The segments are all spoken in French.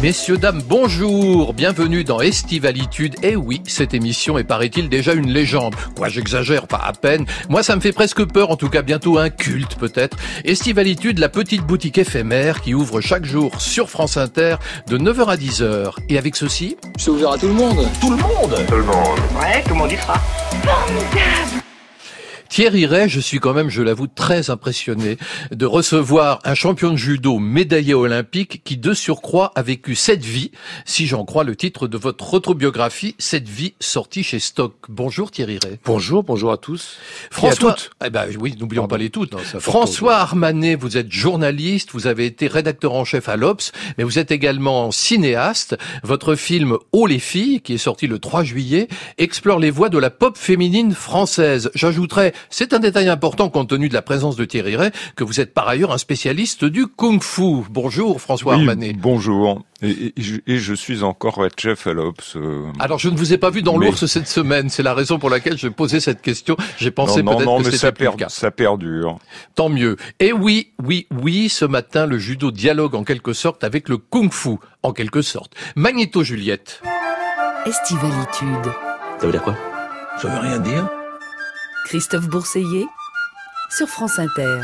Messieurs, dames, bonjour, bienvenue dans Estivalitude. Eh oui, cette émission est, paraît-il, déjà une légende. Quoi, j'exagère, pas à peine. Moi, ça me fait presque peur, en tout cas bientôt un culte peut-être. Estivalitude, la petite boutique éphémère qui ouvre chaque jour sur France Inter de 9h à 10h. Et avec ceci... C'est ouvert à tout le monde. Tout le monde Tout le monde. Ouais, tout le monde y sera. Formidable Thierry Ray, je suis quand même, je l'avoue, très impressionné de recevoir un champion de judo médaillé olympique qui, de surcroît, a vécu cette vie, si j'en crois le titre de votre autobiographie, cette vie sortie chez Stock. Bonjour Thierry Ray. Bonjour, bonjour à tous. François, Et à toutes. eh ben oui, n'oublions pas les toutes. Non. François Armanet, vous êtes journaliste, vous avez été rédacteur en chef à l'Obs, mais vous êtes également cinéaste. Votre film Oh les filles, qui est sorti le 3 juillet, explore les voies de la pop féminine française. J'ajouterais, c'est un détail important compte tenu de la présence de Thierry Ray, que vous êtes par ailleurs un spécialiste du kung-fu. Bonjour François Oui, Armanet. bonjour. Et, et je, et je suis encore head chef à l'Obs. euh, Alors je ne vous ai pas vu dans Mais- l'ours cette semaine, c'est la raison pour laquelle je posais cette question. J'ai pensé non, non, peut-être non, que mais c'était ça, plus le per- cas. ça perdure. Tant mieux. Et oui, oui, oui, ce matin, le judo dialogue en quelque sorte avec le kung-fu, en quelque sorte. Magnéto Juliette. Estivalitude. Ça veut dire quoi? Ça veut rien dire. Christophe Bourseiller sur France Inter.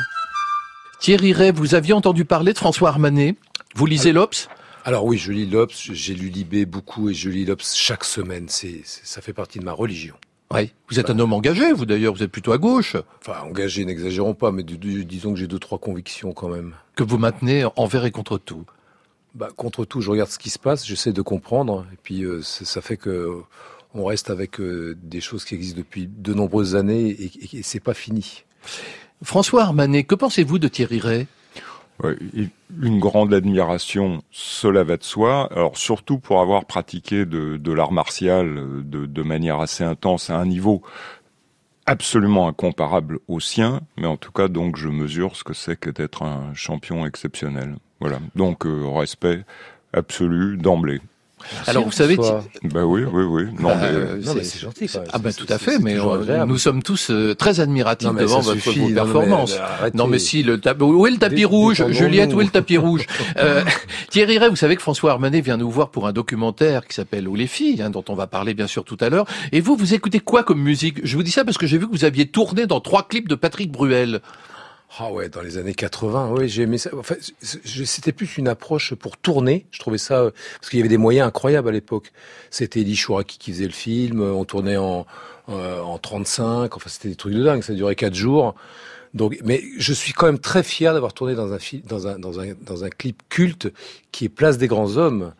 Thierry Ray, vous aviez entendu parler de François Armanet Vous lisez l'Obs? Alors oui, je lis l'Obs, j'ai lu Libé beaucoup et je lis l'Obs chaque semaine. C'est, c'est- ça fait partie de ma religion. Oui. Vous êtes un homme engagé, vous d'ailleurs, vous êtes plutôt à gauche, Enfin, engagé, n'exagérons pas, mais du- du- disons que j'ai deux, trois convictions quand même. que vous maintenez envers et contre tout. Bah, contre tout, je regarde ce qui se passe, j'essaie de comprendre, et puis euh, c'est- ça fait que euh, on reste avec euh, des choses qui existent depuis de nombreuses années et, et- et c'est pas fini. François Armanet, que pensez-vous de Thierry Ray Ouais, une grande admiration, cela va de soi. Alors surtout pour avoir pratiqué de, de l'art martial euh, de, de manière assez intense à un niveau absolument incomparable au sien, mais en tout cas donc je mesure ce que c'est que d'être un champion exceptionnel. Voilà, donc euh, respect absolu d'emblée. Alors vous savez, François. Ben oui, oui, oui. Non, Bah, mais, euh, non, mais c'est gentil. quand même. Ah ben tout à fait, mais euh, nous sommes tous euh, très admiratifs Non, devant votre suffit, vos non, mais. Non si le tapis où est le tapis rouge? Juliette où est le tapis rouge? Euh, Thierry Ray vous savez que François Armanet vient nous voir pour un documentaire qui s'appelle Où les filles hein, dont on va parler bien sûr tout à l'heure et vous vous écoutez quoi comme musique? Je vous dis ça parce que j'ai vu que vous aviez tourné dans trois clips de Patrick Bruel Ah ouais, dans les années 80, oui, j'ai aimé ça. Enfin, c'était plus une approche pour tourner. Je trouvais ça euh, parce qu'il y avait des moyens incroyables à l'époque. C'était Elie qui faisait le film. euh, On tournait en euh, en 35. Enfin, c'était des trucs de dingue. Ça durait quatre jours. Donc, mais je suis quand même très fier d'avoir tourné dans un dans un dans un dans un clip culte qui est Place des grands hommes.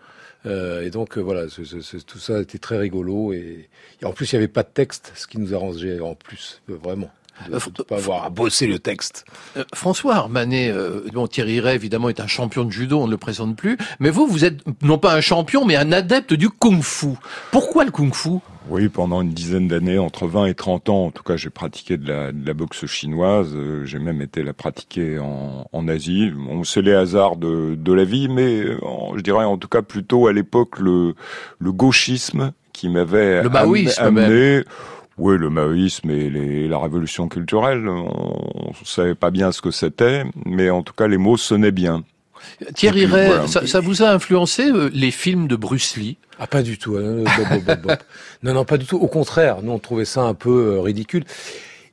Euh, et donc voilà, ce- ce- ce- tout ça était très rigolo et, en plus il y avait pas de texte, ce qui nous arrangeait en plus vraiment de Euh, ne pas avoir à bosser le texte. Euh, François Armanet, euh, bon, Thierry Ray, évidemment, est un champion de judo, on ne le présente plus. Mais vous, vous êtes non pas un champion, mais un adepte du kung-fu. Pourquoi le kung-fu? Oui, pendant une dizaine d'années, entre 20 et 30 ans, en tout cas, j'ai pratiqué de la, de la boxe chinoise. J'ai même été la pratiquer en, en Asie. Bon, c'est les hasards de, de la vie, mais en- je dirais en tout cas plutôt à l'époque le, le gauchisme qui m'avait Le am- maoïsme amené. Oui, le maoïsme et les- la révolution culturelle, on ne savait pas bien ce que c'était, mais en tout cas les mots sonnaient bien. Thierry puis, Ray, voilà. ça, ça vous a influencé euh, les films de Bruce Lee? Ah, pas du tout. euh, bop, bop, bop, bop. non, non, pas du tout. Au contraire, nous, on trouvait ça un peu euh, ridicule.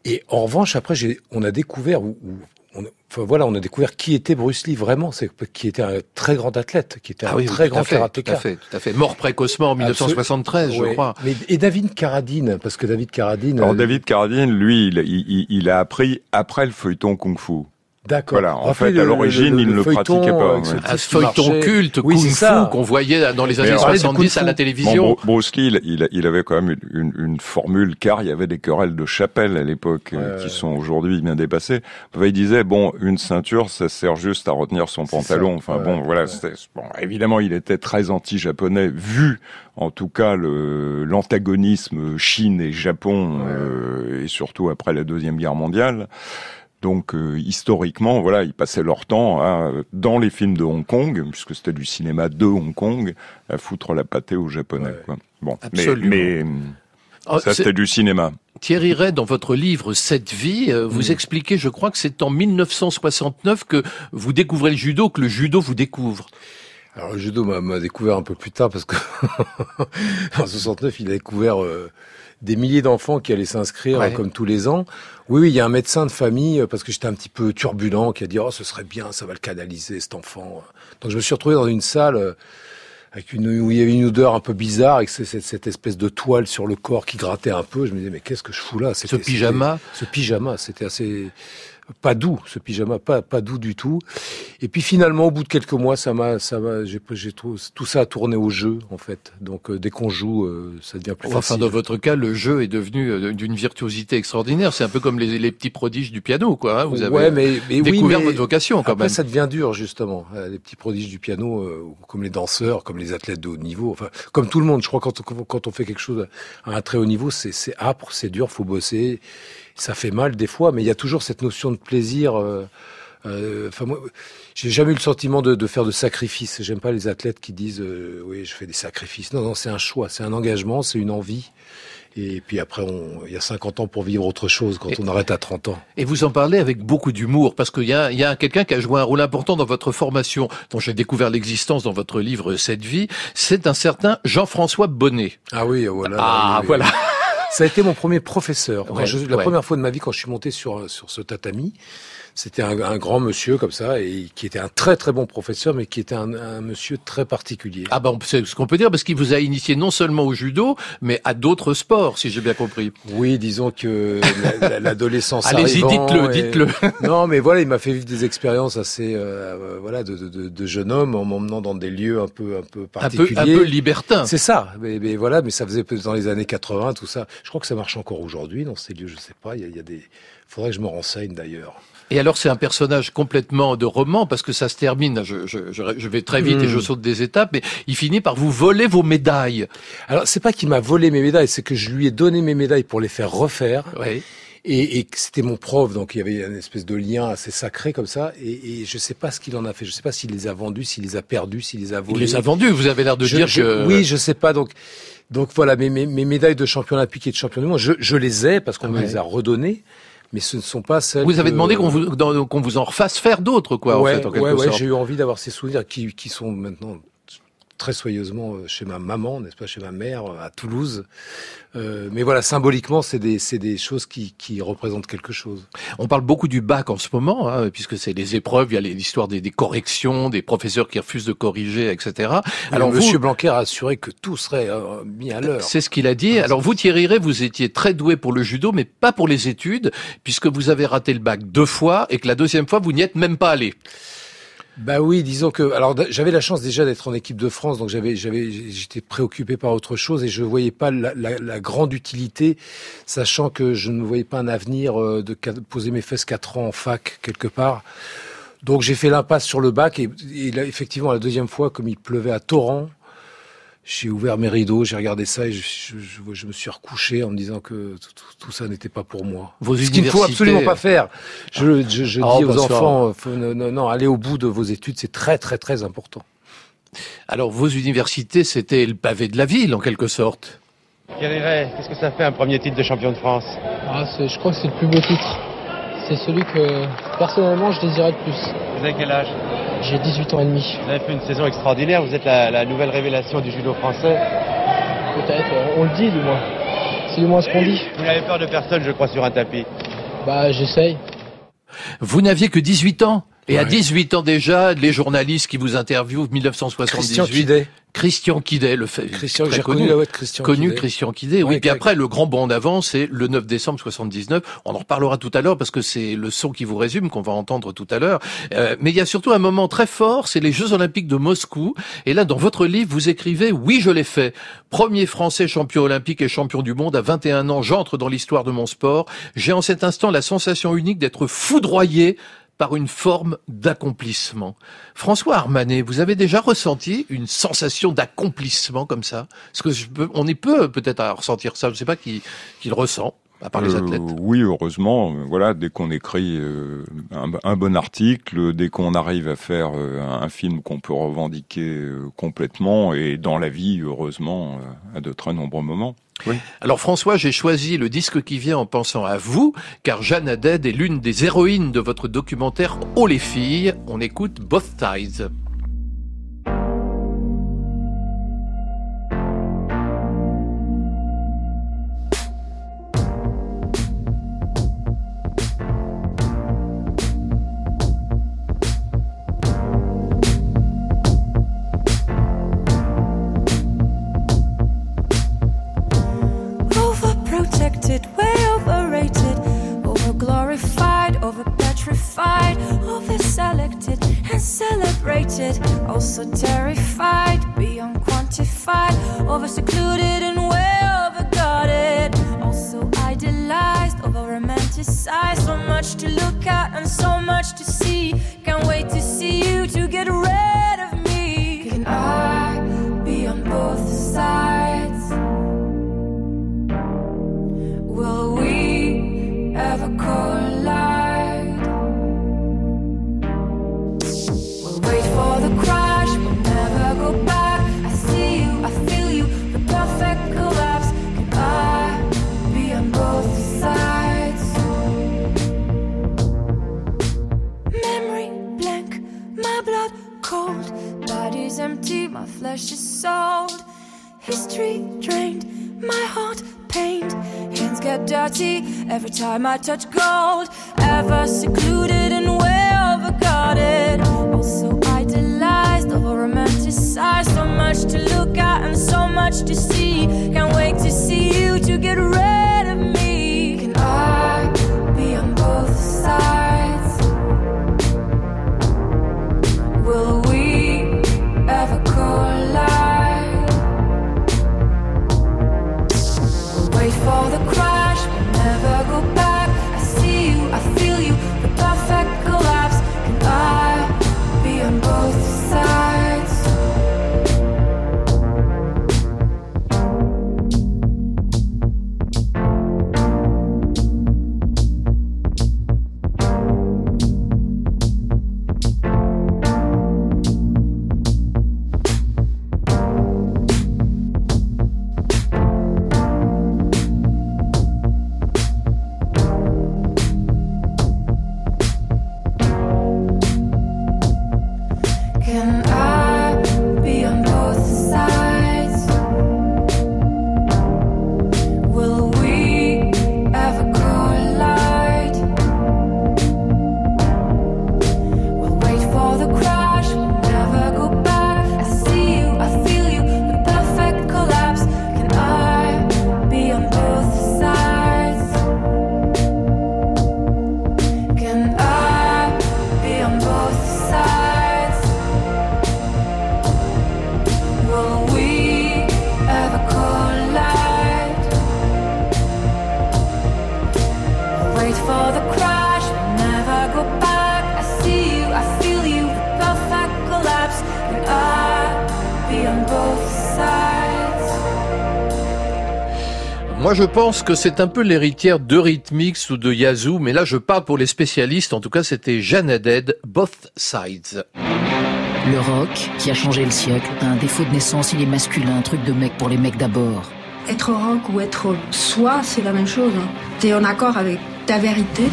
Et en revanche, après, j'ai, on a découvert, ou, ou- on, enfin voilà, on a découvert qui était Bruce Lee vraiment. C'est qui était un très grand athlète, qui était un très tout grand fait, tout karatéka. à fait, tout à fait. Mort précocement en 1973, je crois. Mais, et David Carradine, parce que David Carradine. Alors euh, David Carradine, lui, il, il- il- il a appris après le feuilleton kung-fu. D'accord. Voilà, en Rappelez fait, à l'origine, il ne le pratiquait pas, ouais. type Un feuilleton marchait. culte, Oui, c'est kung ça. fu, qu'on voyait dans les années alors- 70 à la Kung-fu. télévision. Bon, Bru- Bruce Lee, il, avait quand même une, formule, car il y avait des querelles de chapelle à l'époque euh, qui ouais. sont aujourd'hui bien dépassées. Il disait, bon, une ceinture, ça sert juste à retenir son pantalon. ça. Enfin Ouais, bon, voilà. ouais. Bon, évidemment, il était très anti-japonais, vu en tout cas l'antagonisme Chine et Japon, Ouais. euh, et surtout après la deuxième guerre mondiale. Donc euh, historiquement, voilà, ils passaient leur temps à, dans les films de Hong Kong, puisque c'était du cinéma de Hong Kong, à foutre la pâtée aux Japonais. Ouais. Quoi. Bon, mais, Absolument. mais Oh, ça c'est- c'était du cinéma. Thierry Ray, dans votre livre Cette vie, euh, vous Mm. expliquez, je crois que c'est en 1969 que vous découvrez le judo, que le judo vous découvre. Alors le judo m'a découvert un peu plus tard parce que en 69, il a découvert euh, des milliers d'enfants qui allaient s'inscrire comme tous les ans. Oui, oui, il y a un médecin de famille euh, parce que j'étais un petit peu turbulent qui a dit oh ce serait bien, ça va le canaliser cet enfant. Donc je me suis retrouvé dans une salle euh, avec une où il y avait une odeur un peu bizarre avec cette, cette espèce de toile sur le corps qui grattait un peu. Je me disais mais qu'est-ce que je fous là? Ce pyjama? Ce pyjama, c'était assez pas doux, ce pyjama, pas, pas doux du tout. Et puis finalement, au bout de quelques mois, ça m'a, ça m'a, j'ai, j'ai tout, tout ça a tourné au jeu en fait. Donc euh, dès qu'on joue, euh, ça devient plus enfin, facile. dans votre cas, le jeu est devenu euh, d'une virtuosité extraordinaire. C'est un peu comme les, les, petits prodiges du piano, quoi. Hein. Vous avez ouais, mais, mais découvert oui, votre vocation quand après, même. ça devient dur justement. Les petits prodiges du piano, comme les danseurs, comme les athlètes de haut niveau, enfin comme tout le monde. Je crois quand on, quand on fait quelque chose à un très haut niveau, c'est, c'est âpre, c'est dur, faut bosser ça fait mal des fois, mais il y a toujours cette notion de plaisir. Euh, euh, enfin, moi, j'ai jamais eu le sentiment de, de faire de sacrifice. J'aime pas les athlètes qui disent euh, oui, je fais des sacrifices. Non, non, c'est un choix, c'est un engagement, c'est une envie. Et puis après, on, il y a 50 ans pour vivre autre chose quand on arrête à 30 ans. Et vous en parlez avec beaucoup d'humour, parce qu'il y a, y a quelqu'un qui a joué un rôle important dans votre formation, dont j'ai découvert l'existence dans votre livre Cette vie. C'est un certain Jean-François Bonnet. Ah oui, voilà. Ah, oui, voilà. Ça a été mon premier professeur. Ouais, je, la ouais. première fois de ma vie, quand je suis monté sur sur ce tatami, c'était un, un, grand monsieur comme ça, et qui était un très très bon professeur, mais qui était un, un monsieur très particulier. Ah ben, c'est ce qu'on peut dire, parce qu'il vous a initié non seulement au judo, mais à d'autres sports, si j'ai bien compris. Oui, disons que l'adolescence Allez-y, dites-le, dites-le. non, mais voilà, il m'a fait vivre des expériences assez, euh, voilà, de, de, de, jeune homme, en m'emmenant dans des lieux un peu, un peu particuliers. Un peu, un peu libertin. C'est ça. Mais, mais, voilà, mais ça faisait dans les années 80, tout ça. Je crois que ça marche encore aujourd'hui dans ces lieux. Je sais pas. Il y a, il y a des. Faudrait que je me renseigne d'ailleurs. Et alors c'est un personnage complètement de roman parce que ça se termine. Je, je, je vais très vite mmh. et je saute des étapes, mais il finit par vous voler vos médailles. Alors c'est pas qu'il m'a volé mes médailles, c'est que je lui ai donné mes médailles pour les faire refaire. Oui. Et, et c'était mon prof, donc il y avait une espèce de lien assez sacré comme ça. Et, et je sais pas ce qu'il en a fait. Je sais pas s'il les a vendus, s'il les a perdus, s'il les a volés. Il les a vendus. Vous avez l'air de je, dire que. Oui, je sais pas. Donc, donc voilà, mes, mes, mes médailles de champion olympique et de champion du monde, je, je les ai parce qu'on me les a redonnées mais ce ne sont pas celles. Vous avez demandé qu'on vous, en refasse faire d'autres, quoi, ouais, en fait, en quelque ouais, j'ai eu envie d'avoir ces souvenirs qui, qui sont maintenant très soigneusement chez ma maman, n'est-ce pas, chez ma mère, à Toulouse. Euh, mais voilà, symboliquement, c'est des, des choses qui, qui représentent quelque chose. On parle beaucoup du bac en ce moment, hein, puisque c'est les épreuves, il y a l'histoire des, des, corrections, des professeurs qui refusent de corriger, etc. Alors, Monsieur Blanquer a assuré que tout serait euh, mis à l'heure. C'est ce qu'il a dit. Alors vous, Thierry Ray, vous étiez très doué pour le judo, mais pas pour les études, puisque vous avez raté le bac deux fois et que la deuxième fois, vous n'y êtes même pas allé. Bah oui, disons que alors j'avais la chance déjà d'être en équipe de France, donc j'avais j'avais j'étais préoccupé par autre chose et je voyais pas la, la, la, grande utilité, sachant que je ne voyais pas un avenir euh, de poser mes fesses quatre ans en fac quelque part. Donc j'ai fait l'impasse sur le bac et, effectivement la deuxième fois, comme il pleuvait à torrent, j'ai ouvert mes rideaux, j'ai regardé ça et je, je, je, je, me suis recouché en me disant que tout, tout ça n'était pas pour moi. Vos Ce qu'il ne faut absolument pas faire. Je, je oh, dis aux enfants, faut, non, non, non, allez au bout de vos études, c'est très très très important. Alors vos universités, c'était le pavé de la ville en quelque sorte. Qu'est-ce que ça fait un premier titre de champion de France? Ah, Je crois que c'est le plus beau titre. C'est celui que personnellement je désirais de plus. Vous avez quel âge? J'ai 18 ans et demi. Vous avez fait une saison extraordinaire, vous êtes la, la nouvelle révélation du judo français. Peut-être, on le dit du moins. C'est du moins ce qu'on dit. Vous n'avez peur de personne, je crois, sur un tapis. Bah, j'essaye. Vous n'aviez que 18 ans et ouais. à 18 ans déjà, les journalistes qui vous interviewent, 1978. Christian Quidet. Le fait. Christian, j'ai connu la de Christian Connu Quidet. Christian Quidet, oui. Puis après, le grand bond en avant, c'est le 9 décembre 79. On en reparlera tout à l'heure parce que c'est le son qui vous résume qu'on va entendre tout à l'heure. Euh, mais il y a surtout un moment très fort, c'est les Jeux Olympiques de Moscou. Et là, dans votre livre, vous écrivez, oui, je l'ai fait. Premier Français champion olympique et champion du monde à 21 ans, j'entre dans l'histoire de mon sport. J'ai en cet instant la sensation unique d'être foudroyé par une forme d'accomplissement. François Armanet, vous avez déjà ressenti une sensation d'accomplissement comme ça? Parce que je peux, on est peu peut-être à ressentir ça. Je ne sais pas qui, qui le ressent. À part les athlètes. Euh, oui, heureusement. Voilà, dès qu'on écrit euh, un, un, bon article, dès qu'on arrive à faire euh, un film qu'on peut revendiquer complètement, et dans la vie, heureusement, à de très nombreux moments. Alors François, j'ai choisi le disque qui vient en pensant à vous, car Jeanne Haddad est l'une des héroïnes de votre documentaire Oh les filles. On écoute Both Sides. So much to look at and so much to see. Sold. History drained, my heart pained. Hands get dirty every time I touch gold. Ever secluded and way overguarded. Also idolized, over romanticized. So much to look at and so much to see. Can't wait to see you to get rid of me. Can I be on both sides? Pense que c'est un peu l'héritière de Rhythmix ou de Yazoo, mais là, je parle pour les spécialistes. En tout cas, c'était Jeanne Haddad, Both Sides. Le rock, qui a changé le siècle, a un défaut de naissance, il est masculin, un truc de mec pour les mecs d'abord. Être rock ou être soi, c'est la même chose. T'es en accord avec ta vérité?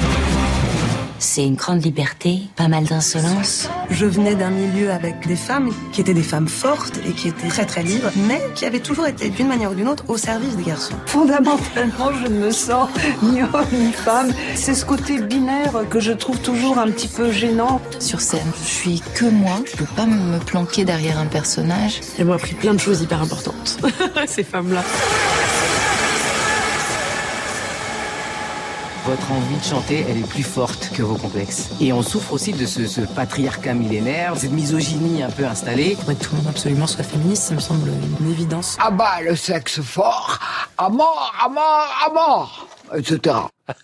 C'est une grande liberté, pas mal d'insolence. Je venais d'un milieu avec des femmes qui étaient des femmes fortes et qui étaient très très libres, mais qui avaient toujours été d'une manière ou d'une autre au service des garçons. Fondamentalement, je ne me sens ni homme ni femme. C'est ce côté binaire que je trouve toujours un petit peu gênant. Sur scène, je suis que moi. Je peux pas me planquer derrière un personnage. Elles m'ont appris plein de choses hyper importantes, ces femmes-là. Votre envie de chanter, elle est plus forte que vos complexes. Et on souffre aussi de ce, ce patriarcat millénaire, cette misogynie un peu installée. Faudrait que tout le monde absolument soit féministe, ça me semble une évidence. Ah bah, le sexe fort, à mort, à mort, à mort, etc.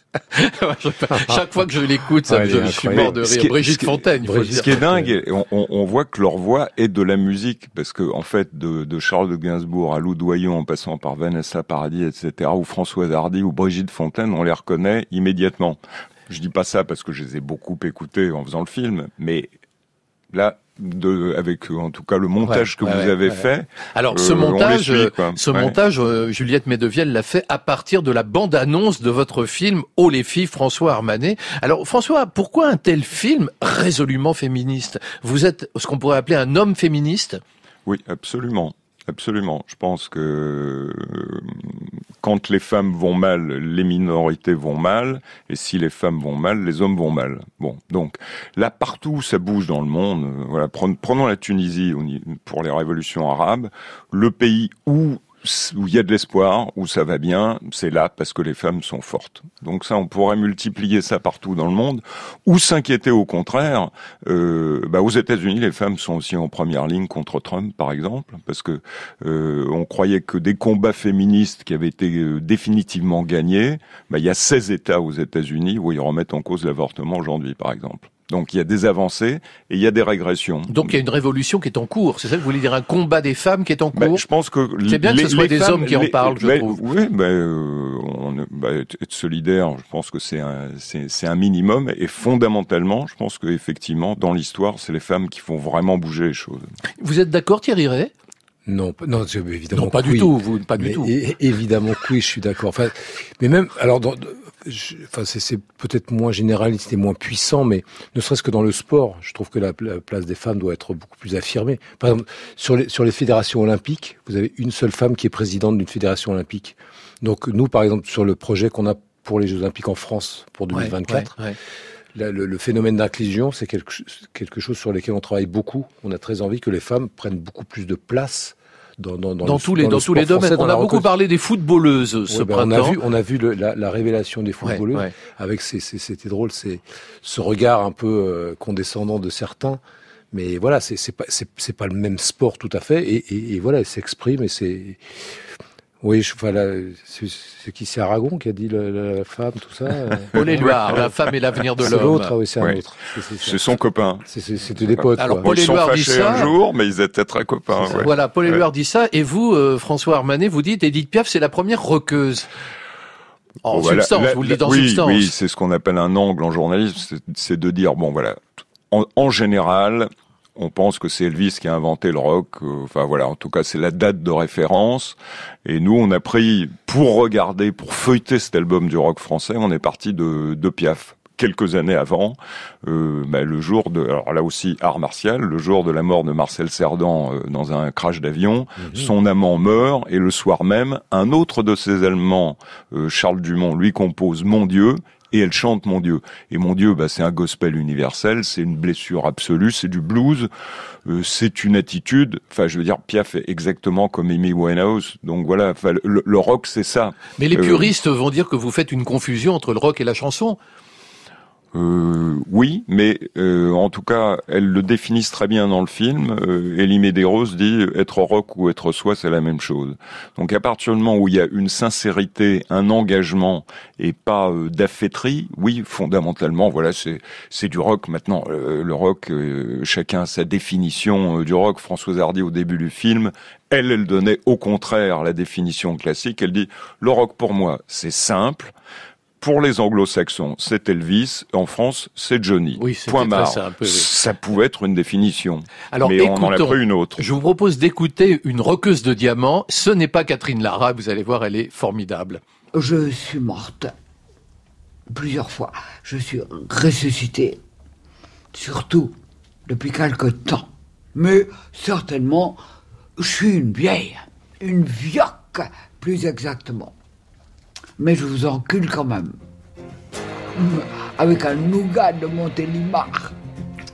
Chaque fois que je l'écoute, ça, Ouais, est je suis mort de rire. est- Brigitte Fontaine, il faut Ce qui est dingue, on, on- on voit que leur voix est de la musique, parce que en fait, de, de Charles de Gainsbourg à Lou Doyon, en passant par Vanessa Paradis, etc., ou Françoise Hardy ou Brigitte Fontaine, on les reconnaît immédiatement. Je dis pas ça parce que je les ai beaucoup écoutés en faisant le film, mais là, de, avec euh, en tout cas le montage Ouais, que ouais, vous avez ouais. fait. Alors euh, ce suit, montage, euh, Juliette Medevielle l'a fait à partir de la bande-annonce de votre film Oh les filles, François Armanet. Alors François, pourquoi un tel film résolument féministe? Vous êtes ce qu'on pourrait appeler un homme féministe? Oui, absolument. Absolument. Je pense que euh, quand les femmes vont mal, les minorités vont mal, et si les femmes vont mal, les hommes vont mal. Bon, donc là partout où ça bouge dans le monde, euh, voilà, prenons, la Tunisie pour les révolutions arabes, le pays où où il y a de l'espoir, où ça va bien, c'est là parce que les femmes sont fortes. Donc ça, on pourrait multiplier ça partout dans le monde, ou s'inquiéter au contraire. Euh, bah aux États-Unis, les femmes sont aussi en première ligne contre Trump, par exemple, parce que euh, on croyait que des combats féministes qui avaient été euh, définitivement gagnés, bah, il y a 16 États aux États-Unis où ils remettent en cause l'avortement aujourd'hui, par exemple. Donc il y a des avancées et il y a des régressions. Donc il y a une révolution qui est en cours. C'est ça que vous voulez dire un combat des femmes qui est en Bah, cours je pense que C'est bien que ce soit des femmes, hommes qui en parlent, je trouve. Oui, bah, euh, on, bah, être solidaire, je pense que c'est un, c'est, c'est un minimum. Et fondamentalement, je pense que effectivement, dans l'histoire, c'est les femmes qui font vraiment bouger les choses. Vous êtes d'accord Thierry Ray Non, non, évidemment. Non, pas du tout, vous, pas du Mais tout. évidemment oui, je suis d'accord. Enfin, mais même, alors, dans, je- enfin, c'est, c'est peut-être moins généraliste et moins puissant, mais ne serait-ce que dans le sport, je trouve que la, la place des femmes doit être beaucoup plus affirmée. Par exemple, sur les, sur les fédérations olympiques, vous avez une seule femme qui est présidente d'une fédération olympique. Donc, nous, par exemple, sur le projet qu'on a pour les Jeux olympiques en France pour 2024, Ouais, ouais, ouais. Le, le phénomène d'inclusion, c'est quelque, quelque chose sur lequel on travaille beaucoup. On a très envie que les femmes prennent beaucoup plus de place dans, dans, dans Dans le- tous les, le dans tous les domaines. On a beaucoup parlé des footballeuses ce Ouais, ben, on a printemps. vu, on a vu le- la, la révélation des footballeuses ouais. avec ces, ces- c'était drôle, c'est ce regard un peu euh, condescendant de certains. Mais voilà, c'est c'est pas c'est c'est pas le même sport tout à fait. Et, et, et voilà, elle s'exprime et c'est oui, je, voilà, c'est c'est qui c'est Aragon qui a dit la, la- la femme, tout ça. Paul Éluard, la femme est l'avenir de C'est l'homme. l'autre, ah oui, c'est un Ouais. autre. C'est- c'est. C'est son copain. C'est- c'est- C'était des potes. Alors, quoi. Paul Ils sont Éluard dit fâchés ça. un jour, mais ils étaient très copains. ouais. Voilà, Paul Ouais. Éluard dit ça, et vous, euh, François Armanet, vous dites Edith Piaf, c'est la première roqueuse. En Bon, voilà, substance, vous le dites en oui, substance. Oui, c'est ce qu'on appelle un angle en journalisme, c'est- c'est de dire bon voilà, en, en général, on pense que c'est Elvis qui a inventé le rock. euh, Enfin voilà, en tout cas c'est la date de référence. Et nous, on a pris pour regarder, pour feuilleter cet album du rock français, on est parti de, de Piaf. Quelques années avant, euh, bah, le jour de, alors là aussi art martial, le jour de la mort de Marcel Cerdan euh, dans un crash d'avion, son amant meurt et le soir même, un autre de ses Allemands, euh, Charles Dumont, lui compose Mon Dieu et elle chante Mon Dieu. Et Mon Dieu, bah, c'est un gospel universel, c'est une blessure absolue, c'est du blues, euh, c'est une attitude. Enfin, je veux dire, Piaf est exactement comme Amy Winehouse. Donc voilà, le, le rock, c'est ça. Mais les Euh, puristes vont dire que vous faites une confusion entre le rock et la chanson. Euh, oui, mais euh, en tout cas, elles le définissent très bien dans le film. Euh, Elie Medeiros dit être rock ou être soi, c'est la même chose. Donc à partir du moment où il y a une sincérité, un engagement et pas euh, oui, fondamentalement, voilà, c'est c'est du rock. Maintenant, euh, le rock, euh, chacun sa définition euh, du rock. Françoise Hardy au début du film, elle, elle donnait au contraire la définition classique. Elle dit le rock pour moi, c'est simple. Pour les anglo-saxons, c'est Elvis. En France, c'est Johnny. Oui, Point oui. Ça pouvait être une définition. Alors, mais on en a pris une autre. Je vous propose d'écouter une roqueuse de diamants. Ce n'est pas Catherine Lara, vous allez voir, elle est formidable. Je suis morte plusieurs fois. Je suis ressuscitée, surtout depuis quelque temps. Mais certainement, je suis une vieille, une vioque, plus exactement. Mais je vous encule quand même. Avec un nougat de Montélimar,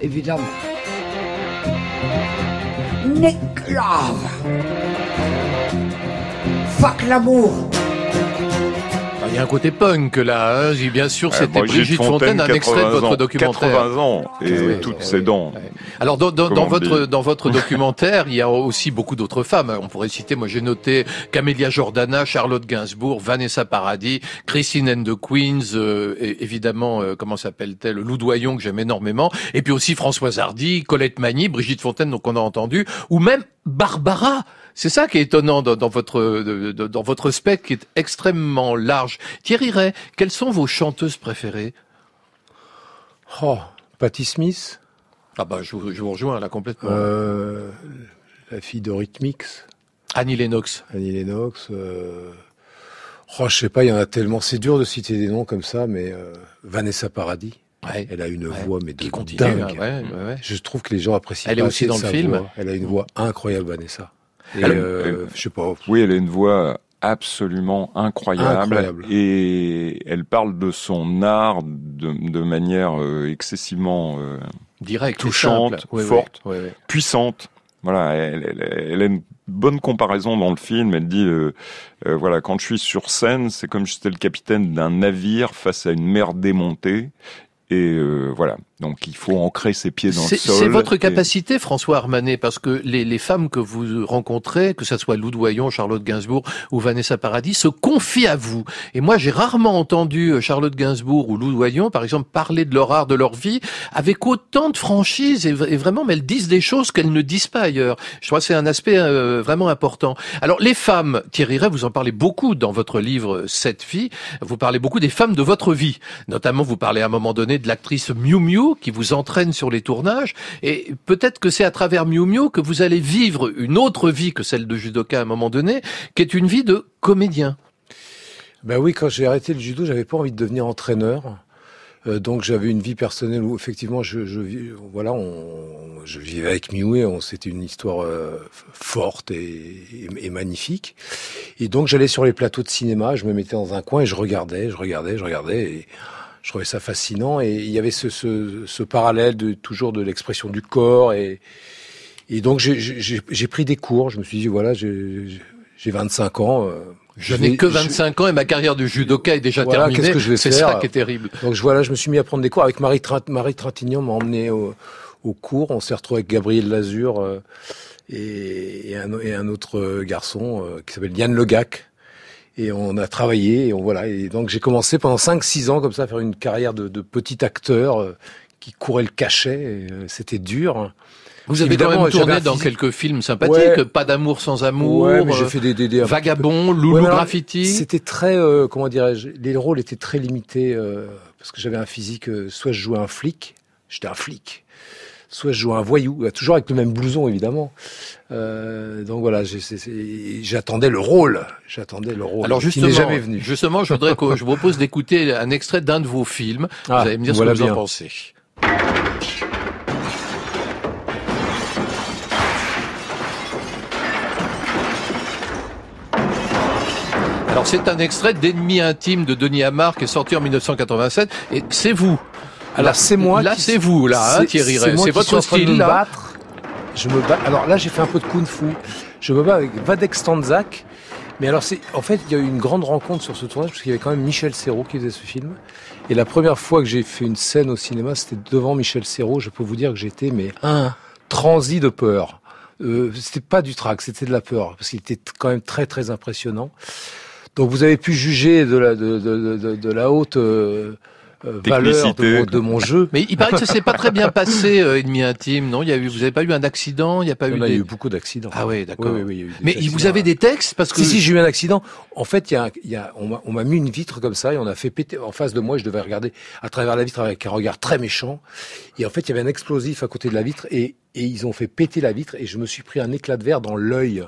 évidemment. Nick. Fuck l'amour. Ah, Il y a un côté punk là, hein. Bien sûr, Ouais, c'était Brigitte Fontaine, un extrait de 80 votre ans, documentaire. 80 ans et Ah oui, toutes ah ses oui, dents. Alors dans, dans, dans votre dans votre documentaire, il y a aussi beaucoup d'autres femmes. On pourrait citer, moi j'ai noté Camélia Jordana, Charlotte Gainsbourg, Vanessa Paradis, Christine and the Queens, euh, et évidemment euh, comment s'appelle-t-elle, Lou Doyon que j'aime énormément, et puis aussi Françoise Hardy, Colette Magny, Brigitte Fontaine donc on a entendu, ou même Barbara. C'est ça qui est étonnant dans, dans votre de- dans votre spectre qui est extrêmement large. Thierry Ray, quelles sont vos chanteuses préférées? Oh, Patti Smith, Ah bah je vous, je vous rejoins là complètement. euh, la fille de Rhythmix, Annie Lennox. Annie Lennox. Euh... Oh, je sais pas, il y en a tellement. C'est dur de citer des noms comme ça, mais euh, Vanessa Paradis. Ouais. Elle a une Ouais. voix mais de Qui continue, dingue. hein, ouais. Je trouve que les gens apprécient. Elle est aussi dans le film. voix. Elle a une voix incroyable, Vanessa. Et Elle- euh, elle- je sais pas. Oui, elle a une voix absolument incroyable, Incroyable. et elle parle de son art de, de manière euh, excessivement euh, Direct, et touchante, forte, puissante. Voilà, elle, elle- elle a une bonne comparaison dans le film. Elle dit, euh, euh, voilà, quand je suis sur scène, c'est comme si j'étais le capitaine d'un navire face à une mer démontée. Et euh, voilà, donc il faut ancrer ses pieds dans le sol. C'est votre et- capacité, François Armanet, parce que les, les femmes que vous rencontrez, que ce soit Lou Doyon, Charlotte Gainsbourg ou Vanessa Paradis, se confient à vous. Et moi, j'ai rarement entendu euh, Charlotte Gainsbourg ou Lou Doyon, par exemple, parler de leur art, de leur vie, avec autant de franchise et, vraiment, mais elles disent des choses qu'elles ne disent pas ailleurs. Je crois que c'est un aspect euh, vraiment important. Alors, les femmes, Thierry Ray, vous en parlez beaucoup dans votre livre Cette vie. Vous parlez beaucoup des femmes de votre vie. Notamment, vous parlez à un moment donné de l'actrice Miu Miu qui vous entraîne sur les tournages. Et peut-être que c'est à travers Miu Miu que vous allez vivre une autre vie que celle de judoka à un moment donné, qui est une vie de comédien. Ben oui, quand j'ai arrêté le judo, j'avais pas envie de devenir entraîneur. Euh, donc j'avais une vie personnelle où effectivement je, voilà je vivais avec Miou et on c'était une histoire euh, forte et, magnifique et donc j'allais sur les plateaux de cinéma je me mettais dans un coin et je regardais je regardais je regardais je trouvais ça fascinant et il y avait ce, ce, ce parallèle de toujours de l'expression du corps et et donc j'ai- pris des cours je me suis dit voilà j'ai j'ai 25 ans euh, Je n'ai que 25 ans et ma carrière de judoka est déjà voilà, terminée. qu'est-ce que je vais C'est faire ça qui est terrible. Donc je, voilà, je me suis mis à prendre des cours avec Marie, Trin- Marie Trintignant, m'a emmené au, au cours. On s'est retrouvé avec Gabriel Lazur euh, et, et, un, et un autre euh, garçon euh, qui s'appelle Yann Legac. Et on a travaillé et on voilà. Et donc j'ai commencé pendant 5-6 ans comme ça à faire une carrière de, de petit acteur euh, qui courait le cachet. et, euh, C'était dur. Vous avez Évidemment, quand même j'avais tourné dans quelques films sympathiques, Ouais. Pas d'amour sans amour, Ouais, mais j'ai euh, fait des, des, des- Vagabond, Loulou Ouais, mais alors, Graffiti. C'était très, euh, comment dirais-je, les rôles étaient très limités euh, parce que j'avais un physique. euh, soit je jouais un flic, j'étais un flic, soit je jouais un voyou, euh, toujours avec le même blouson évidemment. Euh, donc voilà, j'attendais le rôle, j'attendais le rôle. Alors qui justement, n'est jamais venu. justement, je voudrais que je vous propose d'écouter un extrait d'un de vos films. Ah, vous allez me dire ce que vous bien. en pensez. Alors c'est un extrait d'Ennemi intime de Denis Amar qui est sorti en 1987 et c'est vous. Alors c'est moi. Là c'est vous là, hein, Thierry c'est votre en train de style me là. battre. Je me bats. Alors là, j'ai fait un peu de kung-fu. Je me bats avec Vadek Stanzak. Mais alors, c'est en fait, il y a eu une grande rencontre sur ce tournage parce qu'il y avait quand même Michel Serrault qui faisait ce film. Et la première fois que j'ai fait une scène au cinéma, c'était devant Michel Serrault. Je peux vous dire que j'étais mais un transi de peur. Euh, c'était pas du trac, c'était de la peur parce qu'il était quand même très très impressionnant. Donc vous avez pu juger de la de, de, de, de la haute euh, valeur de de mon jeu. Mais il paraît que ça s'est pas très bien passé, euh, Ennemi intime, non? Il y a eu, vous avez pas eu un accident? Il y a pas Il y eu en a des... eu beaucoup d'accidents. Ah oui, d'accord. Oui, oui, oui, Mais accidents, vous avez des textes? Parce que Si, si, j'ai eu un accident. En fait, il y a, un- il y a, on m'a- on m'a mis une vitre comme ça et on a fait péter en face de moi. Je devais regarder à travers la vitre avec un regard très méchant. Et en fait, il y avait un explosif à côté de la vitre et, et ils ont fait péter la vitre et je me suis pris un éclat de verre dans l'œil.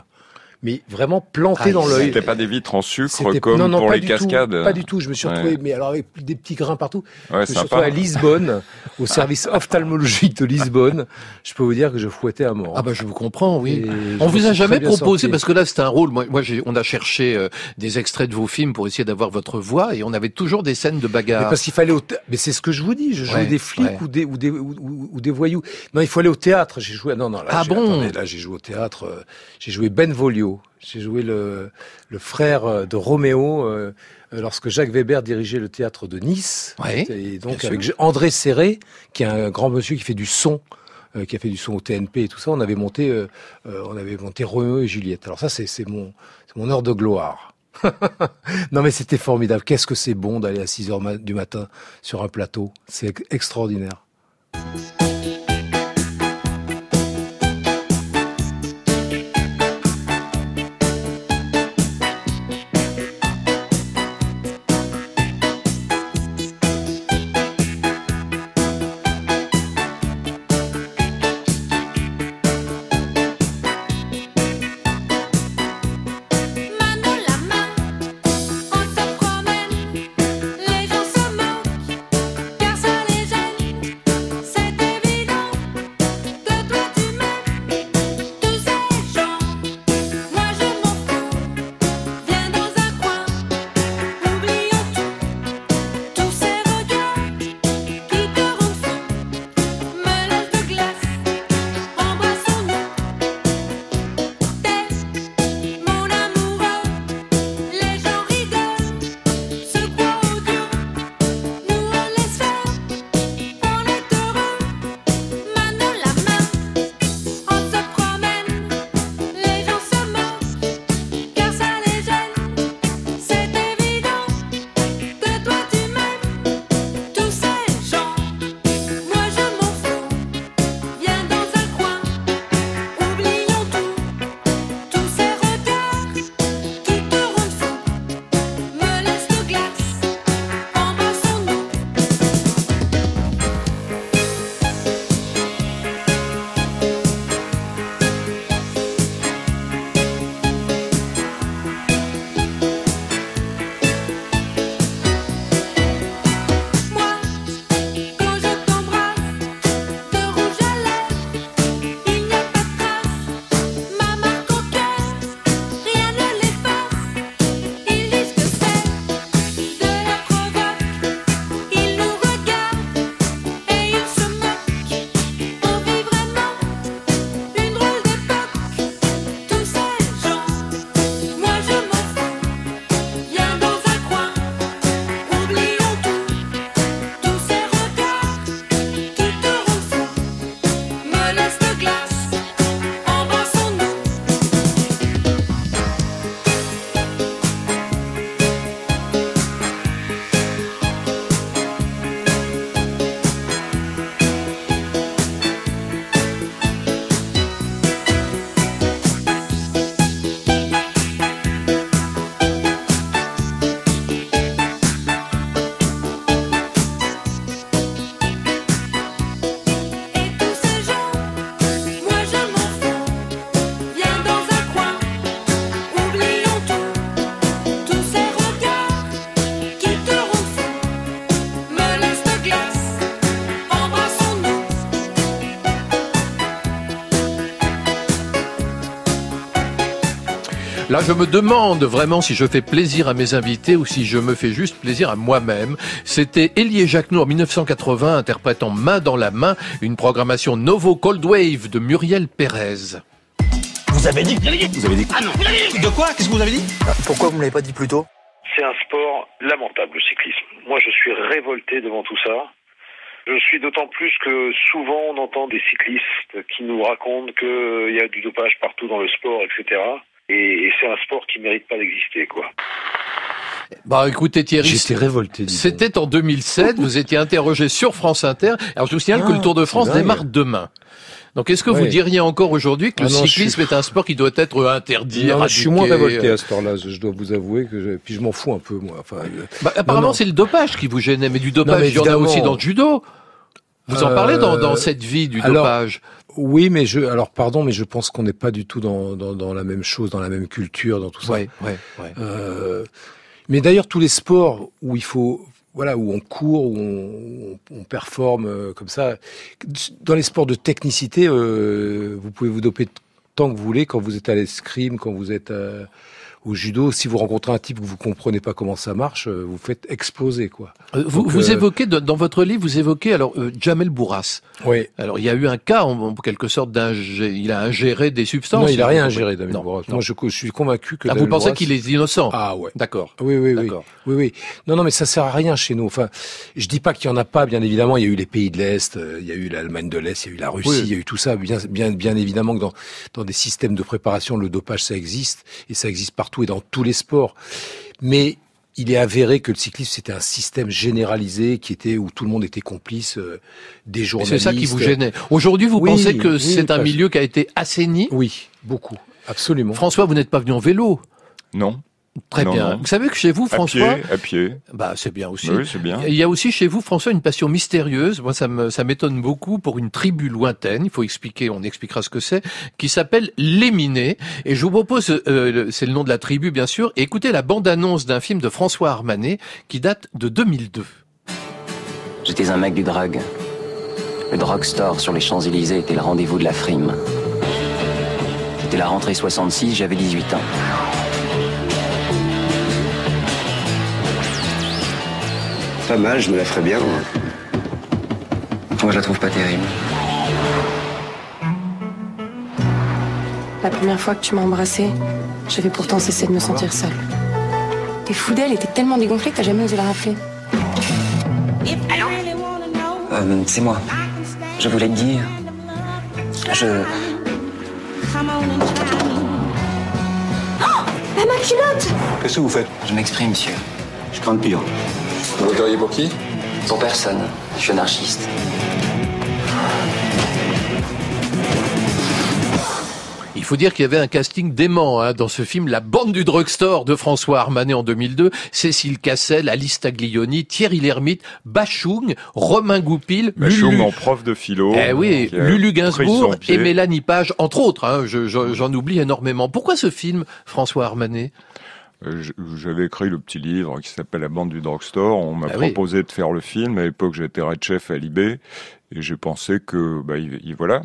Mais vraiment planté Ah, dans l'œil. C'était pas des vitres en sucre comme non, non, pour pas les cascades. Tout, pas du tout. Je me suis Ouais. retrouvé, mais alors avec des petits grains partout. Ouais, je me suis sympa. retrouvé à Lisbonne, au service ophtalmologique de Lisbonne. Je peux vous dire que je fouettais à mort. Ah bah je vous comprends, oui. Et On vous a jamais proposé sorti. parce que là c'est un rôle. Moi, moi j'ai- on a cherché euh, des extraits de vos films pour essayer d'avoir votre voix et on avait toujours des scènes de Mais bagarre. parce qu'il fallait au mais c'est ce que je vous dis, je jouais Ouais, des flics ouais. ou des ou des ou, ou- ou des voyous. Non, il faut aller au théâtre, j'ai joué non non là Ah j'ai- bon attendez, là j'ai joué au théâtre, euh, j'ai joué Benvolio, j'ai joué le le frère euh, de Roméo euh, lorsque Jacques Weber dirigeait le théâtre de Nice. Ouais, et donc avec sûr. André Serré qui est un grand monsieur qui fait du son euh, qui a fait du son au TNP et tout ça, on avait monté euh, on avait monté Roméo et Juliette. Alors ça c'est mon heure de gloire. non mais c'était formidable. Qu'est-ce que c'est bon d'aller à 6 heures du matin sur un plateau. C'est ex- extraordinaire. Je me demande vraiment si je fais plaisir à mes invités ou si je me fais juste plaisir à moi-même. C'était Elie Jacquenot en 1980 interprétant Main dans la main, une programmation Novo Cold Wave de Muriel Pérez. Vous avez dit vous avez dit Vous avez dit Ah non, vous avez dit De quoi? Qu'est-ce que vous avez dit? Pourquoi vous me l'avez pas dit plus tôt? C'est un sport lamentable, le cyclisme. Moi, je suis révolté devant tout ça. Je suis d'autant plus que souvent on entend des cyclistes qui nous racontent qu'il y a du dopage partout dans le sport, etc. Et, et c'est un sport qui mérite pas d'exister, quoi. Bah écoutez Thierry, J'étais révolté. c'était en 2007, vous étiez interrogé sur France Inter. Alors je vous signale que Ah, le Tour de France démarre demain. Donc est-ce que vous diriez encore aujourd'hui que Ah le non, je cyclisme est un sport qui doit être interdit, Non, je suis moins révolté euh, à ce heure-là, je, dois vous avouer que je, puis je m'en fous un peu moi. Enfin, euh, Bah, apparemment, c'est le dopage qui vous gênait, mais du dopage, mais il y en a aussi dans le judo. Vous en Euh, parlez dans, dans cette vie du alors, dopage. Oui, mais je, alors pardon, mais je pense qu'on n'est pas du tout dans, dans, dans la même chose, dans la même culture, dans tout ça. Ouais, ouais, ouais. Euh, mais d'ailleurs, tous les sports où il faut, voilà, où on court, où on, on performe euh, comme ça, dans les sports de technicité, euh, vous pouvez vous doper tant que vous voulez quand vous êtes à l'escrime, quand vous êtes euh, au judo. Si vous rencontrez un type que vous comprenez pas comment ça marche, euh, vous faites exploser quoi. Euh, Vous, Donc, vous euh, évoquez dans votre livre, vous évoquez alors euh, Jamel Bourras. Oui. Alors il y a eu un cas en, en quelque sorte d'ingé, il a ingéré des substances. Non, il a rien Oui. ingéré, Non, Bourras. non. Moi, je, je suis convaincu que. Ah, vous pensez Bourras- qu'il est innocent? Ah ouais. D'accord. Oui, oui, oui. D'accord. Oui, oui. Non, non, mais ça sert à rien chez nous. Enfin, je dis pas qu'il y en a pas, bien évidemment. Il y a eu les pays de l'Est, il y a eu l'Allemagne de l'Est, il y a eu la Russie, Oui. il y a eu tout ça. Bien, bien, bien évidemment que dans, dans des systèmes de préparation, le dopage, ça existe. Et ça existe partout et dans tous les sports. Mais il est avéré que le cyclisme, c'était un système généralisé qui était, où tout le monde était complice, euh, des Et journalistes. C'est ça qui vous gênait. Aujourd'hui, vous Oui, pensez que oui, c'est un milieu qui a été assaini? Oui, beaucoup. Absolument. François, vous n'êtes pas venu en vélo? Non. Très Non, bien. non. Vous savez que chez vous, À François, pied, à pied. bah c'est bien aussi. Oui, c'est bien. Il y a aussi chez vous, François, une passion mystérieuse. Moi, ça me ça m'étonne beaucoup pour une tribu lointaine. Il faut expliquer, on expliquera ce que c'est, qui s'appelle les Minés. Et je vous propose, euh, c'est le nom de la tribu, bien sûr. et écoutez la bande-annonce d'un film de François Armanet qui date de 2002. J'étais un mec du drug. Le drugstore sur les Champs-Élysées était le rendez-vous de la frime. C'était la rentrée 66, j'avais 18 ans. Pas mal, je me la ferais bien. moi. Moi, je la trouve pas terrible. La première fois que tu m'as embrassée, j'avais pourtant cessé de me sentir seule. T'es fou d'elle, elle était tellement dégonflée que t'as jamais osé la rappeler. Euh, c'est moi. Je voulais te dire. Je. La maquillotte Qu'est-ce que vous faites? Je m'exprime, monsieur. Je crains de pire. Vous voteriez pour qui? Pour personne. Je suis anarchiste. Il faut dire qu'il y avait un casting dément hein, dans ce film, La bande du drugstore de François Armanet en 2002, Cécile Cassel, Alice Taglioni, Thierry Lhermitte, Bachung, Romain Goupil, Bachung Lulu. en prof de philo. Eh oui, a Lulu Gainsbourg et Mélanie Page, entre autres. Hein, je- je- J'en oublie énormément. Pourquoi ce film, François Armanet? Euh, J'avais écrit le petit livre qui s'appelle La bande du drugstore. On m'a Ah oui. proposé de faire le film. À l'époque, j'étais red chef à Libé. Et j'ai pensé que, bah, il- il- voilà,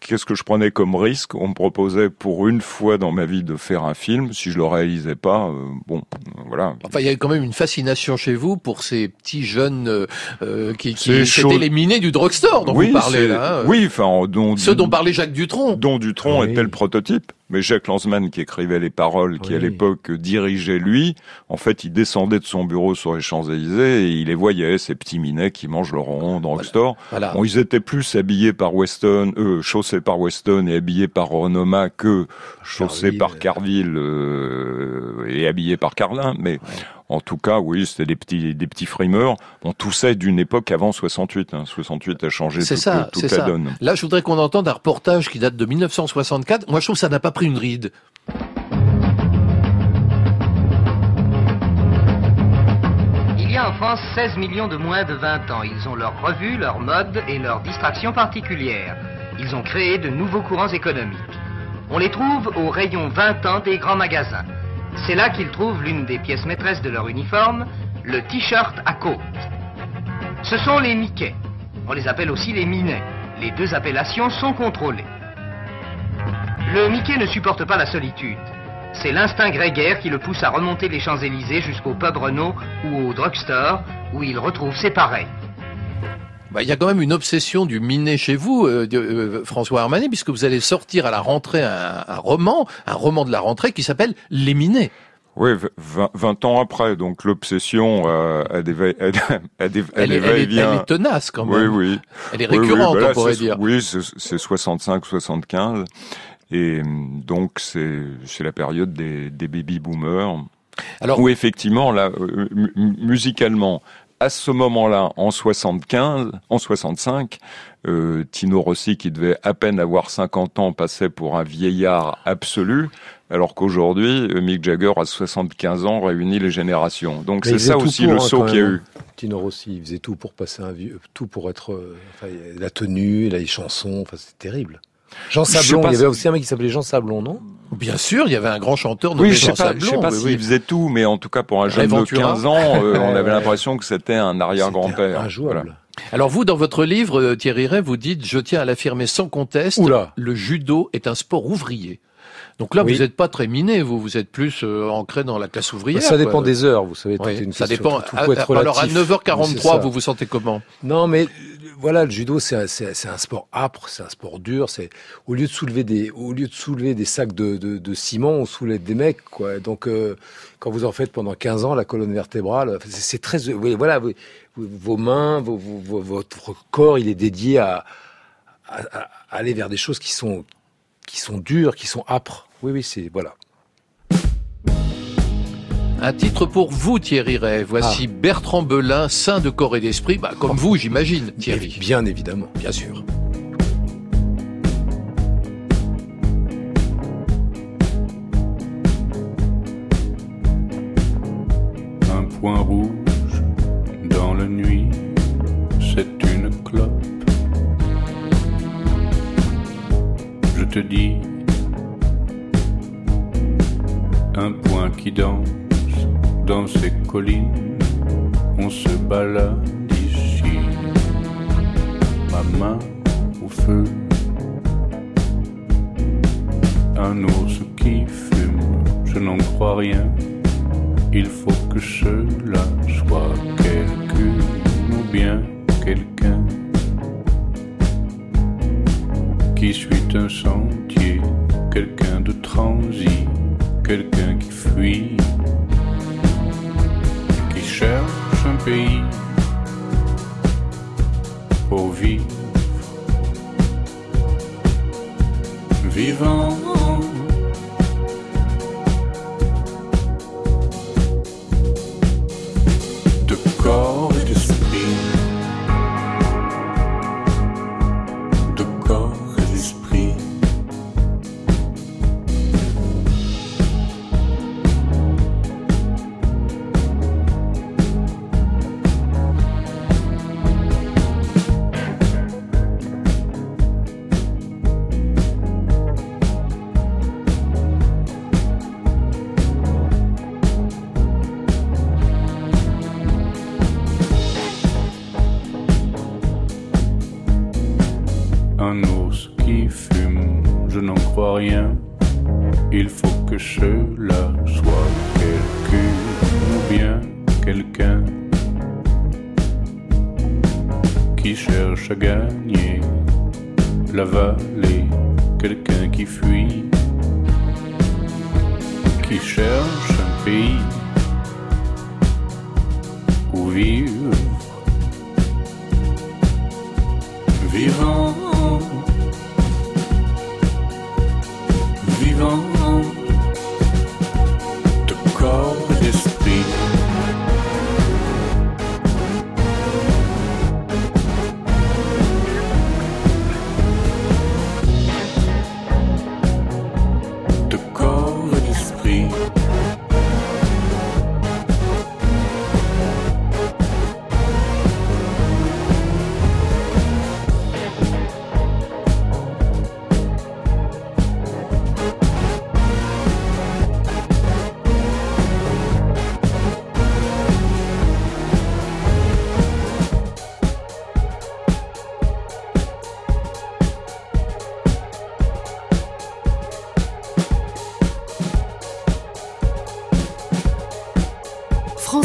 qu'est-ce que je prenais comme risque? On me proposait pour une fois dans ma vie de faire un film. Si je le réalisais pas, euh, bon, euh, voilà. Enfin, il y a quand même une fascination chez vous pour ces petits jeunes euh, euh, qui, qui c'était chaud. les minés du drugstore dont oui, vous parlez là. hein. Oui, enfin, dont, Ceux dont parlait Jacques Dutronc. dont Dutronc Oui. était le prototype. Mais Jacques Lanzmann, qui écrivait les paroles, qui à l'époque dirigeait lui, en fait, il descendait de son bureau sur les Champs-Élysées et il les voyait, ces petits minets qui mangent leur rond au drugstore. Voilà. Bon, ils étaient plus habillés par Weston, eux, chaussés par Weston et habillés par Renoma que Carville, par euh. Carville euh, et habillés par Carlin. Mais en tout cas, oui, c'était des petits, des petits frimeurs. On toussait d'une époque avant 68. Hein. 68 a changé C'est toute, ça, toute la ça. donne. Là, je voudrais qu'on entende un reportage qui date de 1964. Moi, je trouve que ça n'a pas pris une ride. Il y a en France 16 millions de moins de 20 ans. Ils ont leur revue, leur mode et leurs distractions particulières. Ils ont créé de nouveaux courants économiques. On les trouve au rayon 20 ans des grands magasins. C'est là qu'ils trouvent l'une des pièces maîtresses de leur uniforme, le t-shirt à côte. Ce sont les Mickey. On les appelle aussi les Minets. Les deux appellations sont contrôlées. Le Mickey ne supporte pas la solitude. C'est l'instinct grégaire qui le pousse à remonter les Champs-Élysées jusqu'au pub Renault ou au drugstore où il retrouve ses pareils. Bah, il y a quand même une obsession du minet chez vous, euh, de, euh, François Armani, puisque vous allez sortir à la rentrée un, un roman, un roman de la rentrée qui s'appelle Les Minets. Oui, 20, 20 ans après, donc l'obsession euh, Elle, elle, est, va-et-vient. elle est tenace quand Oui, même. oui. Elle est Oui, oui, récurrente, bah là, on pourrait dire. Oui, c'est c'est 65, 75. Et donc, c'est la période des, des baby-boomers. Alors, où effectivement, là, euh, mu- mu- musicalement, à ce moment-là, en 75, en 65, euh, Tino Rossi, qui devait à peine avoir 50 ans, passait pour un vieillard absolu, alors qu'aujourd'hui, euh, Mick Jagger, à 75 ans, réunit les générations. Donc c'est ça aussi pour, le hein, saut qu'il y a eu. hein. Tino Rossi, il faisait tout pour passer un vieux, tout pour être, euh, enfin, la tenue, les chansons, enfin, c'était terrible. Jean Sablon, il y avait si- aussi un mec qui s'appelait Jean Sablon, non? Bien sûr, il y avait un grand chanteur nommé Oui, je sais Jean pas, je sais Sablon, pas s'il oui. faisait tout, mais en tout cas pour un jeune de Ventura. 15 ans, euh, on avait l'impression que c'était un arrière-grand-père. Voilà. Alors vous, dans votre livre, euh, Thierry Ray, vous dites, je tiens à l'affirmer sans conteste, Oula. le judo est un sport ouvrier. Donc là, Oui. vous n'êtes pas très miné, vous, vous êtes plus euh, ancré dans la classe ouvrière. Ça dépend quoi. des heures, vous savez. tout Oui, est une ça question, dépend. tout peut être Ah, Alors à relatif. C'est 9h43, ça. vous vous sentez comment? Non, mais euh, voilà, le judo, c'est un, un sport âpre, c'est un sport dur. C'est au lieu de soulever des, au lieu de soulever des sacs de, de, de ciment, on soulève des mecs, quoi. Donc, euh, quand vous en faites pendant 15 ans, la colonne vertébrale, c'est très, oui, voilà, vous- vos mains, vos- vos- vos- votre corps, il est dédié à, à, à aller vers des choses qui sont, qui sont dures, qui sont âpres. Oui, oui, c'est voilà. Un titre pour vous, Thierry Ray. Voici Ah. Bertrand Belin, saint de corps et d'esprit, bah, comme vous, j'imagine, Thierry. Bien évidemment. Bien sûr. Un point rouge on se balade ici. Ma main au feu, un ours qui fume, je n'en crois rien. Il faut que cela soit quelqu'une ou bien quelqu'un qui suit un sentier, quelqu'un de transi, quelqu'un qui fuit,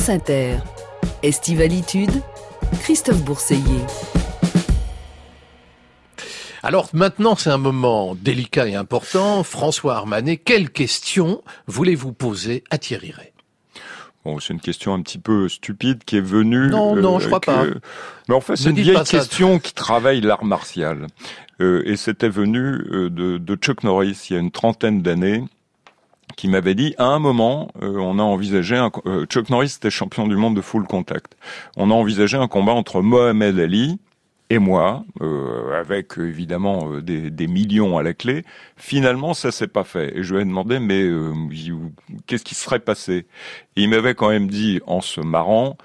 France Inter. Estivalitude, Christophe Bourseiller. Alors maintenant, c'est un moment délicat et important. François Armanet, quelle question voulez-vous poser à Thierry Ray Bon, c'est une question un petit peu stupide qui est venue. Non, non, je crois que- pas. Mais en fait, c'est Ne une vieille ça. question qui travaille l'art martial. Euh, et c'était venu euh, de, de Chuck Norris il y a une trentaine d'années qui m'avait dit à un moment euh, on a envisagé un, euh, Chuck Norris était champion du monde de full contact. On a envisagé un combat entre Mohamed Ali et moi, euh, avec évidemment euh, des, des millions à la clé. Finalement, ça s'est pas fait. Et je lui ai demandé, mais euh, qu'est-ce qui serait passé? Et il m'avait quand même dit, en se marrant,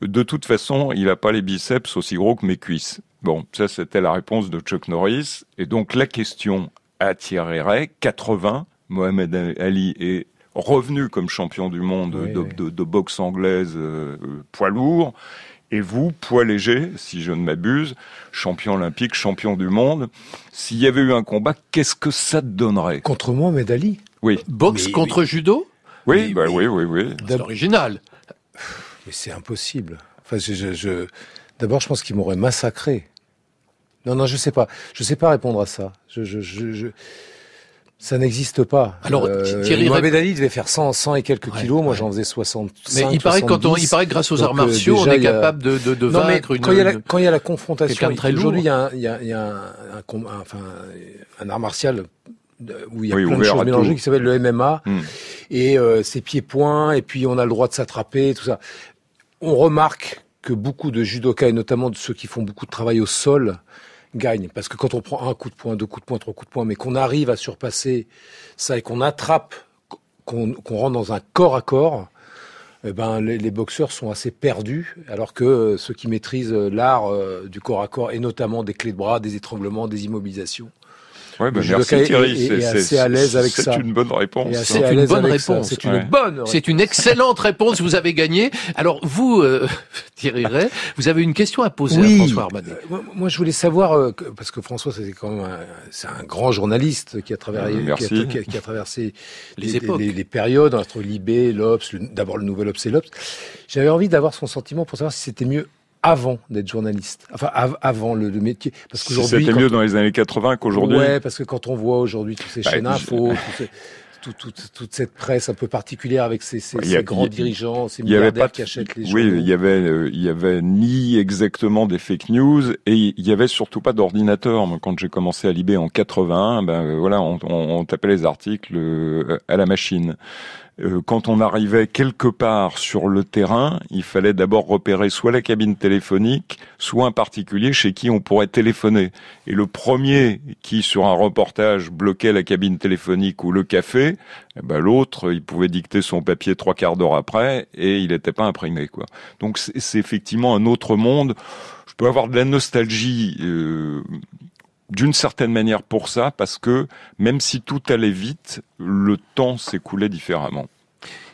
de toute façon, il a pas les biceps aussi gros que mes cuisses. Bon, ça c'était la réponse de Chuck Norris. Et donc la question Ray, 80, Mohamed Ali est revenu comme champion du monde Oui, de, oui. de- de boxe anglaise euh, euh, poids lourd. Et vous, poids léger, si je ne m'abuse, champion olympique, champion du monde, s'il y avait eu un combat, qu'est-ce que ça te donnerait? Contre Mohamed Ali? Oui. Boxe contre judo? Oui, bah oui, oui, oui. C'est original. Mais c'est impossible. Enfin, je, je- je- D'abord, je pense qu'il m'aurait massacré. Non, non, je sais pas. Je sais pas répondre à ça. Je, je, je, je- Ça n'existe pas. Alors, Euh, Thierry Mohamed Ali devait faire 100, 100 et quelques kilos. Moi, j'en faisais 65. Mais il paraît que quand on, 70. il paraît que grâce aux arts euh, martiaux, on est capable de, de, de Non, mais vaincre une. quand il y a la, quand il y a la confrontation, aujourd'hui, il y a un, il y a, il y a un, un com- un- enfin, un art martial euh, où il y a Oui, plein de choses mélangées qui s'appelle le MMA et euh, c'est pieds-points et puis on a le droit de s'attraper, tout ça. On remarque que beaucoup de judokas et notamment de ceux qui font beaucoup de travail au sol gagnent parce que quand on prend un coup de poing, deux coups de poing, trois coups de poing, mais qu'on arrive à surpasser ça et qu'on attrape, qu'on rentre dans un corps à corps. eh ben, les, les boxeurs sont assez perdus, alors que euh, ceux qui maîtrisent euh, l'art euh, du corps à corps, et notamment des clés de bras, des étranglements, des immobilisations, Ouais, bah, merci Thierry, est- c'est- c'est- assez à l'aise avec c'est ça. une bonne réponse. C'est une bonne réponse. C'est une Ouais. bonne. C'est une excellente réponse. Vous avez gagné. Alors vous, euh, Thierry Ray, vous avez une question à poser à François Armanet. Euh, moi- Moi, je voulais savoir euh, que- parce que François, c'est quand même un, c'est un grand journaliste qui a traversé, Euh, qui, a, qui a- qui a traversé Les les, époques. les- les périodes entre Libé, l'Obs, d'abord le Nouvel Obs et l'Obs. J'avais envie d'avoir son sentiment pour savoir si c'était mieux avant d'être journaliste, enfin av- avant le, le métier, parce Si qu'aujourd'hui, c'était mieux dans les années 80 qu'aujourd'hui. Ouais, parce que quand on voit aujourd'hui toutes ces Bah, chaînes info, tous ces- tout- tout- toute cette presse un peu particulière avec ces, a- grands y dirigeants, ces avait milliardaires qui achètent les Oui, il y avait, euh, il y avait ni exactement des fake news et il y avait surtout pas d'ordinateur. Quand j'ai commencé à Libé en 81, ben euh, voilà, on, on, on tapait les articles euh, à la machine. Euh, quand on arrivait quelque part sur le terrain, il fallait d'abord repérer soit la cabine téléphonique, soit un particulier chez qui on pourrait téléphoner. Et le premier qui, sur un reportage, bloquait la cabine téléphonique ou le café, eh ben, l'autre, il pouvait dicter son papier trois quarts d'heure après et il n'était pas imprimé. quoi. Donc c'est effectivement un autre monde. Je peux avoir de la nostalgie. euh, d'une certaine manière pour ça, parce que même si tout allait vite, le temps s'écoulait différemment.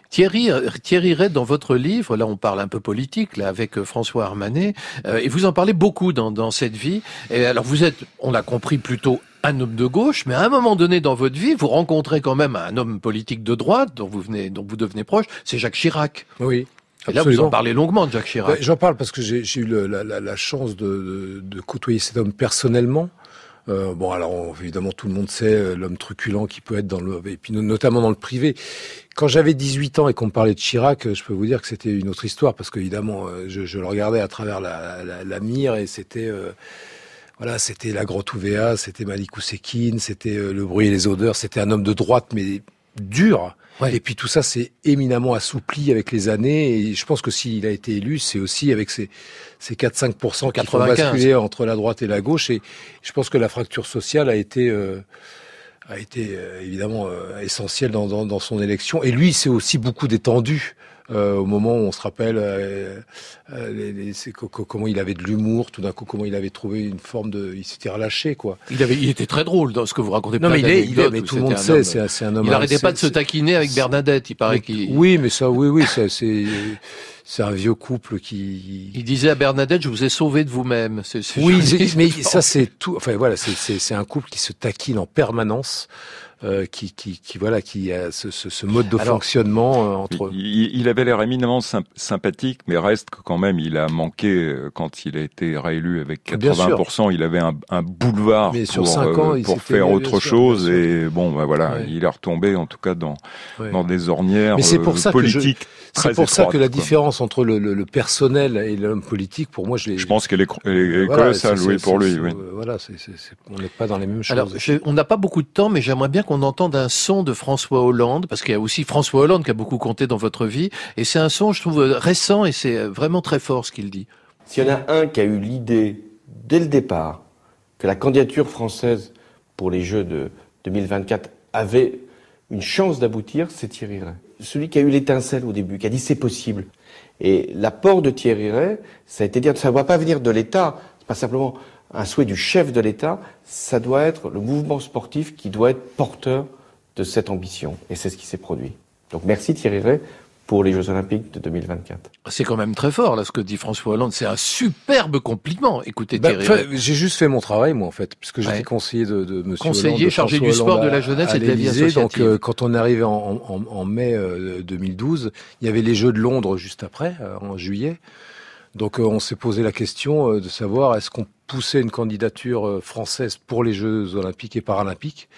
Thierry, euh, Thierry Ray, dans votre livre, là on parle un peu politique, là avec euh, François Armanet, euh, et vous en parlez beaucoup dans, dans cette vie. Et alors vous êtes, on l'a compris, plutôt un homme de gauche, mais à un moment donné dans votre vie, vous rencontrez quand même un homme politique de droite dont vous venez, dont vous devenez proche, c'est Jacques Chirac. Oui. Et là vous en parlez longuement de Jacques Chirac. Ouais, J'en parle parce que j'ai j'ai eu le- la, la- la chance de, de- de côtoyer cet homme personnellement. Euh, bon, alors évidemment tout le monde sait euh, l'homme truculent qui peut être dans le, et puis no- notamment dans le privé. Quand j'avais 18 ans et qu'on me parlait de Chirac, euh, je peux vous dire que c'était une autre histoire parce qu'évidemment euh, je, je le regardais à travers la, la, la mire et c'était euh, voilà, c'était la grotte Ouvéa, c'était Malik Oussekine, c'était le bruit et les odeurs, c'était un homme de droite mais dur. Et puis tout ça s'est éminemment assoupli avec les années. Et je pense que s'il a été élu, c'est aussi avec ces, ces 4-5% qui font 95. basculer entre la droite et la gauche. Et je pense que la fracture sociale a été, euh, a été euh, évidemment euh, essentielle dans, dans, dans son élection. Et lui, c'est aussi beaucoup détendu. Euh, au moment où on se rappelle euh, euh, les- les- comment il avait de l'humour, tout d'un coup comment il avait trouvé une forme de, il s'était relâché quoi. Il avait, il était très drôle dans ce que vous racontez. Non, mais il est- il est- d'anecdotes mais où tout le monde un sait, c'est- c'est un homme Il arrêtait assez- pas de se taquiner avec Bernadette. Il paraît qu'il. Oui, mais ça, oui, oui, ça, c'est, c'est un vieux couple qui. Il disait à Bernadette, je vous ai sauvé de vous-même. Oui, mais ça, c'est tout. Enfin, voilà, c'est un couple qui se taquine en permanence. Euh, qui, qui, qui, voilà, qui a ce, ce, ce mode de fonctionnement euh, entre. Il, il avait l'air éminemment sympathique, mais reste que quand même, il a manqué euh, quand il a été réélu avec 80%. Il avait un, un boulevard mais pour, sur ans, pour faire autre sûr, chose, et bon, bah, voilà, ouais. il est retombé en tout cas dans Ouais. dans des ornières Mais c'est pour ça politiques. que je, c'est pour ça que la différence entre le, le, le personnel et l'homme politique, pour moi, je l'ai. Je pense qu'elle est, est voilà, colossale, oui, pour lui. Oui. Voilà, c'est, c'est, c'est, on n'est pas dans les mêmes choses. Alors, je, on n'a pas beaucoup de temps, mais j'aimerais bien qu'on entende un son de François Hollande, parce qu'il y a aussi François Hollande qui a beaucoup compté dans votre vie, et c'est un son, je trouve, récent, et c'est vraiment très fort ce qu'il dit. S'il y en a un qui a eu l'idée, dès le départ, que la candidature française pour les Jeux de 2024 avait une chance d'aboutir, c'est Thierry Ray. Celui qui a eu l'étincelle au début, qui a dit c'est possible. Et l'apport de Thierry Ray, ça a été dire, ça ne doit pas venir de l'État, c'est pas simplement un souhait du chef de l'État, ça doit être le mouvement sportif qui doit être porteur de cette ambition. Et c'est ce qui s'est produit. Donc merci Thierry Ray pour les Jeux Olympiques de 2024. C'est quand même très fort, là, ce que dit François Hollande. C'est un superbe compliment. Écoutez, bah, Thierry. J'ai juste fait mon travail, moi, en fait, puisque j'étais ouais. conseiller de, de Monsieur Conseiller Hollande, de chargé François du sport, Hollande de la jeunesse et de la vie associative. Donc, euh, quand on est arrivé en, en, en mai euh, 2012, il y avait les Jeux de Londres juste après, euh, en juillet. Donc, euh, on s'est posé la question euh, de savoir est-ce qu'on poussait une candidature euh, française pour les Jeux Olympiques et Paralympiques?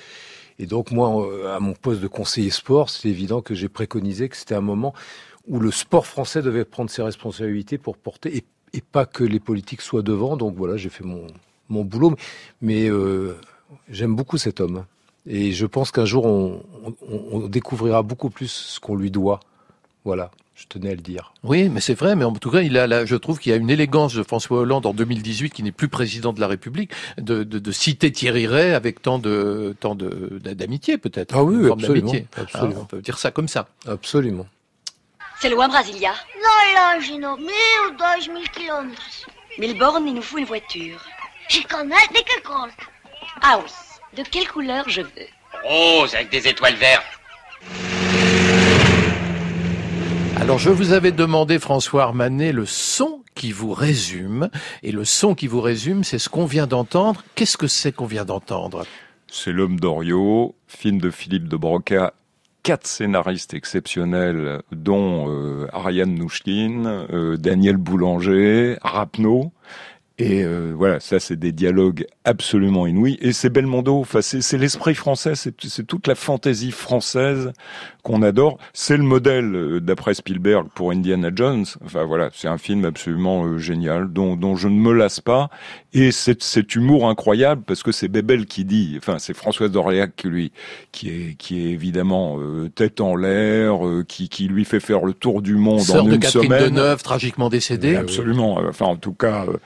Et donc, moi, à mon poste de conseiller sport, c'est évident que j'ai préconisé que c'était un moment où le sport français devait prendre ses responsabilités pour porter, et, pas que les politiques soient devant. Donc voilà, j'ai fait mon, mon boulot. Mais j'aime beaucoup cet homme. Et je pense qu'un jour, on, on, découvrira beaucoup plus ce qu'on lui doit. Voilà. Je tenais à le dire. Oui, mais c'est vrai. Mais en tout cas, il a, là, je trouve qu'il y a une élégance de François Hollande en 2018, qui n'est plus président de la République, de, de, de citer Thierry Ray avec tant de tant de d'amitié peut-être. Ah oui, absolument. absolument. Ah, on peut dire ça comme ça. Absolument. C'est loin, Brasilia Não longe, não. Mil, dois mil quilômetros. Melbourne, il nous faut une voiture. Je connais de quelle couleur Ah oui. De quelle couleur je veux? Rose, avec des étoiles vertes. Alors, je vous avais demandé, François Armanet, le son qui vous résume. Et le son qui vous résume, c'est ce qu'on vient d'entendre. Qu'est-ce que c'est qu'on vient d'entendre? C'est L'homme d'Orio, film de Philippe de Broca quatre scénaristes exceptionnels, dont euh, Ariane Nouchkine, euh, Daniel Boulanger, Rapneau. Et euh, voilà, ça c'est des dialogues absolument inouïs. Et c'est Belmondo, enfin c'est l'esprit français, c'est toute la fantaisie française qu'on adore. C'est le modèle, euh, d'après Spielberg, pour Indiana Jones. Enfin voilà, c'est un film absolument euh, génial, dont, dont je ne me lasse pas. Et c'est cet humour incroyable, parce que c'est Bébel qui dit, enfin c'est Françoise d'Orléac qui lui, qui est, qui est évidemment euh, tête en l'air, euh, qui, qui lui fait faire le tour du monde Sœur en de une Catherine semaine. Deneuve, tragiquement décédée. Absolument. Enfin, en tout cas, euh,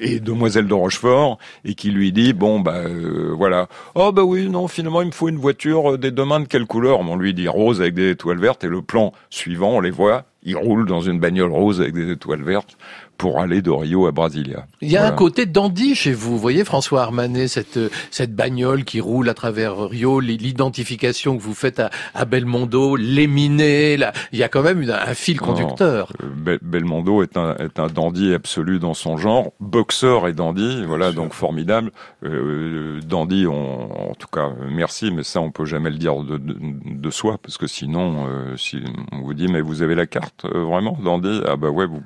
et Demoiselle de Rochefort, et qui lui dit bon bah euh, voilà. Oh bah oui, non, finalement il me faut une voiture euh, des demain de quelle couleur? On lui dit rose avec des étoiles vertes, et le plan suivant, on les voit, ils roulent dans une bagnole rose avec des étoiles vertes pour aller de Rio à Brasilia. Il y a Voilà. un côté dandy chez vous, vous voyez François Armanet, cette cette bagnole qui roule à travers Rio, l'identification que vous faites à, à Belmondo, l'éminé, là, il y a quand même une- un fil conducteur. Non, euh, Bel- Belmondo est un, est un dandy absolu dans son genre, boxeur et dandy, voilà, donc formidable. Euh, dandy, on, en tout cas, euh, merci, mais ça, on peut jamais le dire de, de, de soi, parce que sinon, euh, si on vous dit, mais vous avez la carte, euh, vraiment, dandy? Ah bah ouais, vous,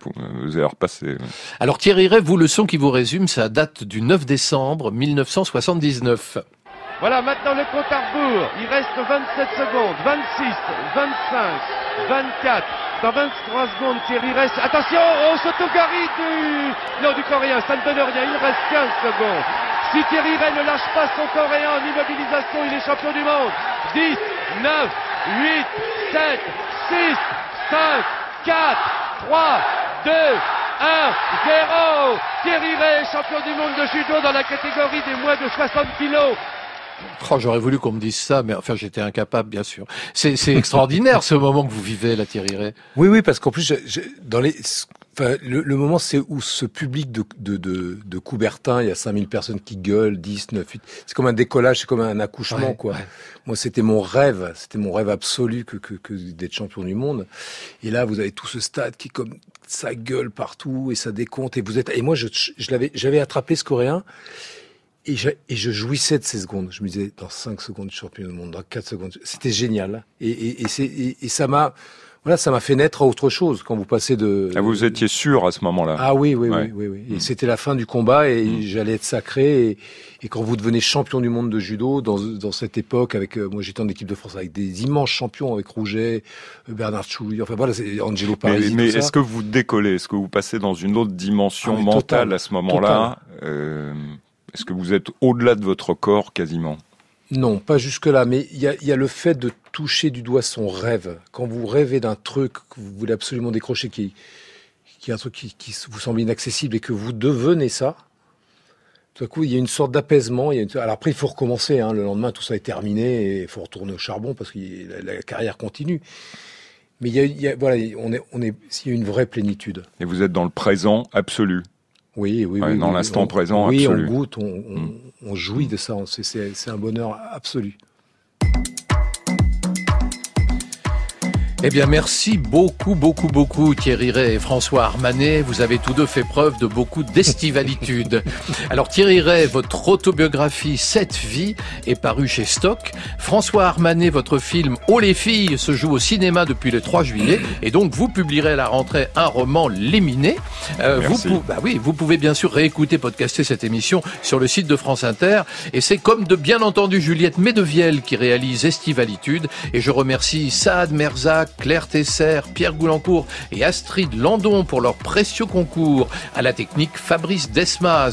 vous allez Alors Thierry Ray, vous le son qui vous résume, ça date du 9 décembre 1979. Voilà maintenant le compte à rebours. Il reste 27 secondes. 26, 25, 24. Dans 23 secondes, Thierry reste. Attention, oh, Sotogari du. Non, du coréen, ça ne donne rien. Il reste 15 secondes. Si Thierry Ray ne lâche pas son coréen en immobilisation, il est champion du monde. 10, 9, 8, 7, 6, 5, 4, 3, 2, 1, 0. Thierry Ray, champion du monde de judo dans la catégorie des moins de 60 kilos. Oh, j'aurais voulu qu'on me dise ça, mais enfin j'étais incapable, bien sûr. C'est c'est extraordinaire ce moment que vous vivez, là, Thierry Ray. Oui, oui, parce qu'en plus, je- je- dans les, enfin, le, le moment, c'est où ce public de, de, de, de Coubertin, il y a 5000 personnes qui gueulent, 10, 9, 8. C'est comme un décollage, c'est comme un accouchement, Ouais, quoi. ouais. Moi, c'était mon rêve, c'était mon rêve absolu que, que, que d'être champion du monde. Et là, vous avez tout ce stade qui, comme, ça gueule partout et ça décompte. Et vous êtes, et moi, je, je l'avais, j'avais attrapé ce coréen. Et je, et je jouissais de ces secondes. Je me disais, dans 5 secondes, je suis champion du monde, dans 4 secondes. C'était génial. Et, et, et, c'est- et- et ça m'a, voilà, ça m'a fait naître à autre chose quand vous passez de. Ah, vous étiez sûr à ce moment-là Ah oui, oui, Ouais. oui, oui, oui. Et c'était la fin du combat et Mm. j'allais être sacré. Et, et quand vous devenez champion du monde de judo, dans, dans cette époque, avec euh, moi j'étais en équipe de France avec des immenses champions, avec Rouget, euh, Bernard Chouille, enfin voilà, c'est Angelo Parisi. mais est-ce que vous décollez? Est-ce que vous passez dans une autre dimension Ah, mentale total, à ce moment-là? Euh, Est-ce que vous êtes au-delà de votre corps quasiment? Non, pas jusque-là, mais il y a, le fait de toucher du doigt son rêve. Quand vous rêvez d'un truc que vous voulez absolument décrocher, qui, est un truc qui, vous semble inaccessible et que vous devenez ça, tout à coup, il y a une sorte d'apaisement. Alors après, il faut recommencer. Hein. Le lendemain, tout ça est terminé et il faut retourner au charbon parce que la, carrière continue. Mais il y a, voilà, on est, on il y a une vraie plénitude. Et vous êtes dans le présent absolu Oui, oui, oui. dans oui, l'instant on- présent oui, absolu. On goûte, on, on- on jouit de ça. C'est un bonheur absolu. Eh bien, merci beaucoup, beaucoup, beaucoup, Thierry Ray et François Armanet. Vous avez tous deux fait preuve de beaucoup d'estivalitude. Alors, Thierry Ray, votre autobiographie Cette vie est parue chez Stock. François Armanet, votre film Oh les filles se joue au cinéma depuis le 3 juillet. Et donc, vous publierez à la rentrée un roman Léminé. Euh, vous, Merci. bah oui, vous pouvez bien sûr réécouter, podcaster cette émission sur le site de France Inter. Et c'est comme de bien entendu Juliette Medevielle qui réalise Estivalitude. Et je remercie Saad Merzac, Claire Tesser, Pierre Goulancourt et Astrid Landon pour leur précieux concours. À la technique, Fabrice Desmaz.